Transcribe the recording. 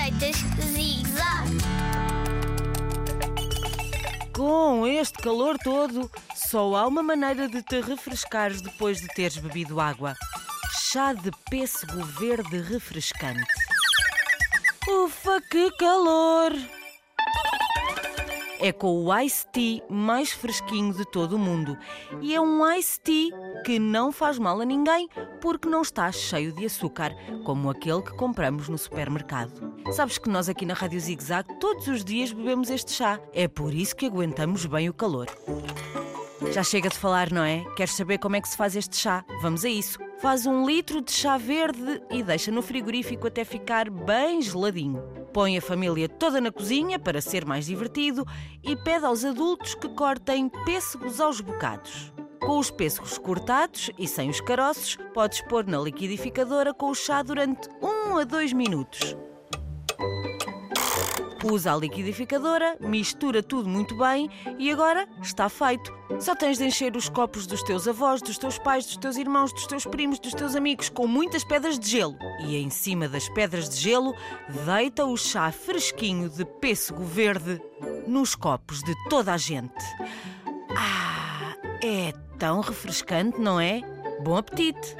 Receitas Zig-Zag. Com este calor todo, só há uma maneira de te refrescares depois de teres bebido água: chá de pêssego verde refrescante. Ufa, que calor! É com o Ice Tea mais fresquinho de todo o mundo. E é um Ice Tea que não faz mal a ninguém porque não está cheio de açúcar, como aquele que compramos no supermercado. Sabes que nós aqui na Rádio Zig Zag todos os dias bebemos este chá. É por isso que aguentamos bem o calor. Já chega de falar, não é? Queres saber como é que se faz este chá? Vamos a isso. Faz um litro de chá verde e deixa no frigorífico até ficar bem geladinho. Põe a família toda na cozinha para ser mais divertido e pede aos adultos que cortem pêssegos aos bocados. Com os pêssegos cortados e sem os caroços, podes pôr na liquidificadora com o chá durante 1 a 2 minutos. Usa a liquidificadora, mistura tudo muito bem e agora está feito. Só tens de encher os copos dos teus avós, dos teus pais, dos teus irmãos, dos teus primos, dos teus amigos com muitas pedras de gelo. E em cima das pedras de gelo, deita o chá fresquinho de pêssego verde nos copos de toda a gente. Ah, é tão refrescante, não é? Bom apetite!